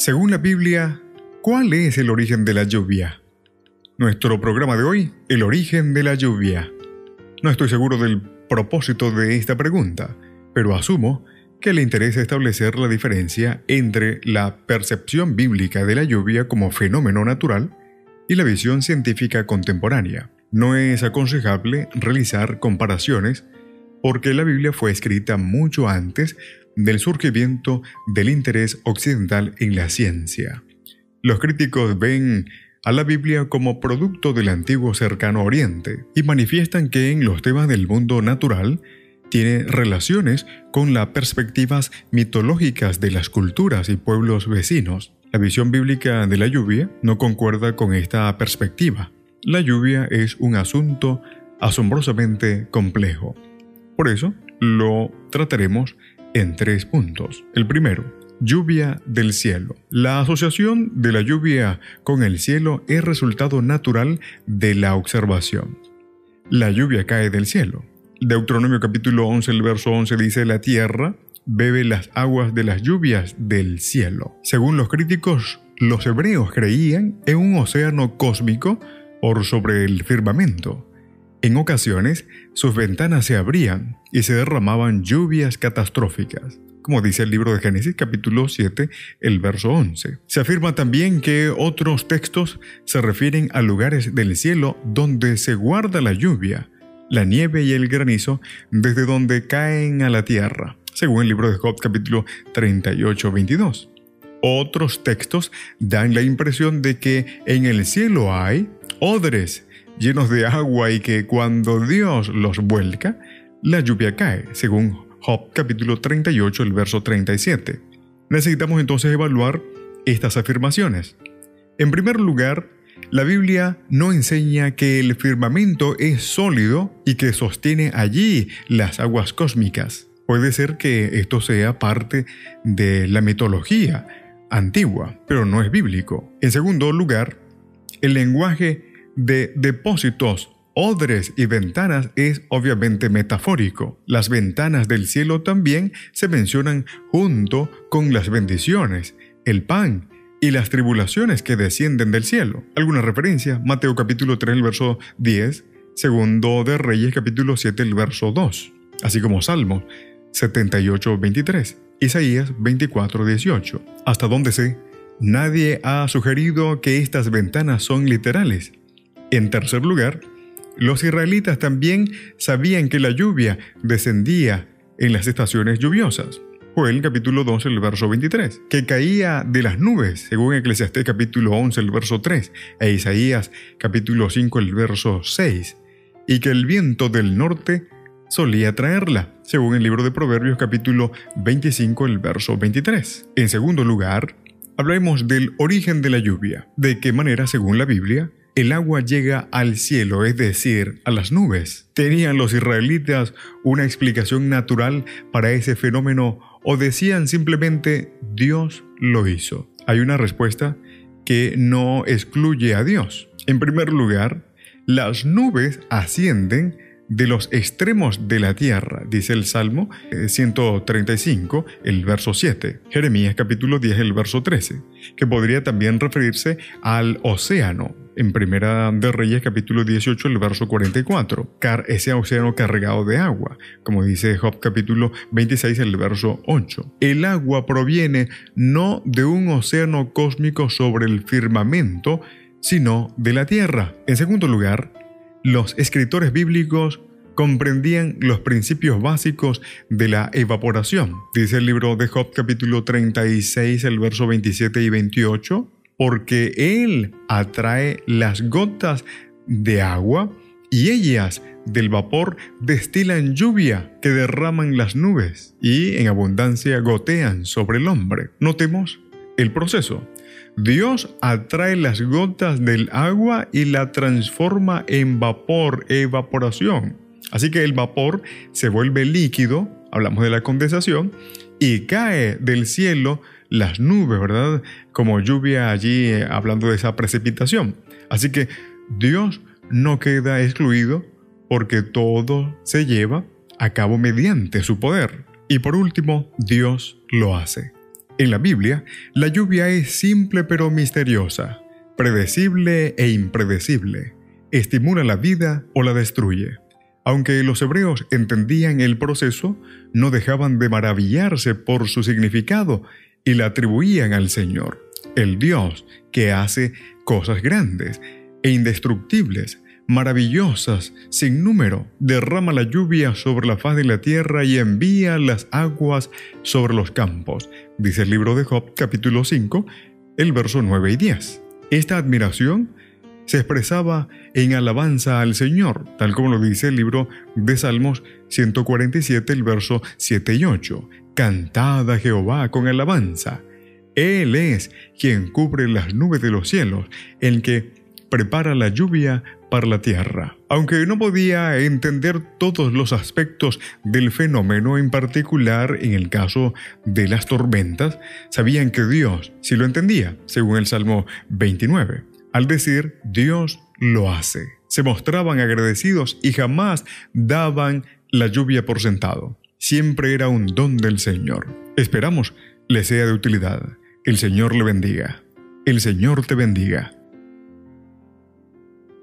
Según la Biblia, ¿cuál es el origen de la lluvia? Nuestro programa de hoy, el origen de la lluvia. No estoy seguro del propósito de esta pregunta, pero asumo que le interesa establecer la diferencia entre la percepción bíblica de la lluvia como fenómeno natural y la visión científica contemporánea. No es aconsejable realizar comparaciones porque la Biblia fue escrita mucho antes del surgimiento del interés occidental en la ciencia. Los críticos ven a la Biblia como producto del antiguo cercano oriente y manifiestan que en los temas del mundo natural tiene relaciones con las perspectivas mitológicas de las culturas y pueblos vecinos. La visión bíblica de la lluvia no concuerda con esta perspectiva. La lluvia es un asunto asombrosamente complejo. Por eso lo trataremos en tres puntos. El primero, lluvia del cielo. La asociación de la lluvia con el cielo es resultado natural de la observación. La lluvia cae del cielo. Deuteronomio capítulo 11, el verso 11 dice, la tierra bebe las aguas de las lluvias del cielo. Según los críticos, los hebreos creían en un océano cósmico por sobre el firmamento en ocasiones, sus ventanas se abrían y se derramaban lluvias catastróficas, como dice el libro de Génesis capítulo 7, el verso 11. Se afirma también que otros textos se refieren a lugares del cielo donde se guarda la lluvia, la nieve y el granizo desde donde caen a la tierra, según el libro de Job capítulo 38, 22. Otros textos dan la impresión de que en el cielo hay odres llenos de agua y que cuando Dios los vuelca, la lluvia cae, según Job capítulo 38, el verso 37. Necesitamos entonces evaluar estas afirmaciones. En primer lugar, la Biblia no enseña que el firmamento es sólido y que sostiene allí las aguas cósmicas. Puede ser que esto sea parte de la mitología antigua, pero no es bíblico. En segundo lugar, el lenguaje de depósitos, odres y ventanas es obviamente metafórico. Las ventanas del cielo también se mencionan junto con las bendiciones, el pan y las tribulaciones que descienden del cielo. Alguna referencia, Mateo capítulo 3, el verso 10, segundo de Reyes capítulo 7, el verso 2, así como Salmo 78, 23, Isaías 24, 18. Hasta donde sé, nadie ha sugerido que estas ventanas son literales. En tercer lugar, los israelitas también sabían que la lluvia descendía en las estaciones lluviosas. Joel capítulo 12, el verso 23, que caía de las nubes, según Eclesiastés capítulo 11, el verso 3, e Isaías capítulo 5, el verso 6, y que el viento del norte solía traerla, según el libro de Proverbios capítulo 25, el verso 23. En segundo lugar, hablemos del origen de la lluvia, de qué manera, según la Biblia, el agua llega al cielo, es decir, a las nubes. ¿Tenían los israelitas una explicación natural para ese fenómeno o decían simplemente Dios lo hizo? Hay una respuesta que no excluye a Dios. En primer lugar, las nubes ascienden de los extremos de la tierra, dice el Salmo 135, eh, el verso 7, Jeremías capítulo 10, el verso 13, que podría también referirse al océano, en Primera de Reyes capítulo 18, el verso 44, car ese océano cargado de agua, como dice Job capítulo 26, el verso 8. El agua proviene no de un océano cósmico sobre el firmamento, sino de la tierra. En segundo lugar, los escritores bíblicos comprendían los principios básicos de la evaporación. Dice el libro de Job capítulo 36, el verso 27 y 28, porque Él atrae las gotas de agua y ellas del vapor destilan lluvia que derraman las nubes y en abundancia gotean sobre el hombre. Notemos el proceso. Dios atrae las gotas del agua y la transforma en vapor, evaporación. Así que el vapor se vuelve líquido, hablamos de la condensación, y cae del cielo las nubes, ¿verdad? Como lluvia allí, eh, hablando de esa precipitación. Así que Dios no queda excluido porque todo se lleva a cabo mediante su poder. Y por último, Dios lo hace. En la Biblia, la lluvia es simple pero misteriosa, predecible e impredecible, estimula la vida o la destruye. Aunque los hebreos entendían el proceso, no dejaban de maravillarse por su significado y la atribuían al Señor, el Dios que hace cosas grandes e indestructibles, maravillosas, sin número, derrama la lluvia sobre la faz de la tierra y envía las aguas sobre los campos, dice el libro de Job capítulo 5, el verso 9 y 10. Esta admiración se expresaba en alabanza al Señor, tal como lo dice el libro de Salmos 147, el verso 7 y 8. Cantad Jehová con alabanza. Él es quien cubre las nubes de los cielos, el que prepara la lluvia para la tierra. Aunque no podía entender todos los aspectos del fenómeno, en particular en el caso de las tormentas, sabían que Dios sí lo entendía, según el Salmo 29. Al decir Dios lo hace, se mostraban agradecidos y jamás daban la lluvia por sentado. Siempre era un don del Señor. Esperamos le sea de utilidad. El Señor le bendiga. El Señor te bendiga.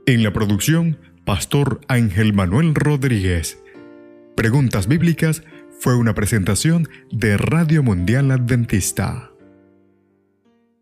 En la producción, Pastor Ángel Manuel Rodríguez. Preguntas Bíblicas fue una presentación de Radio Mundial Adventista.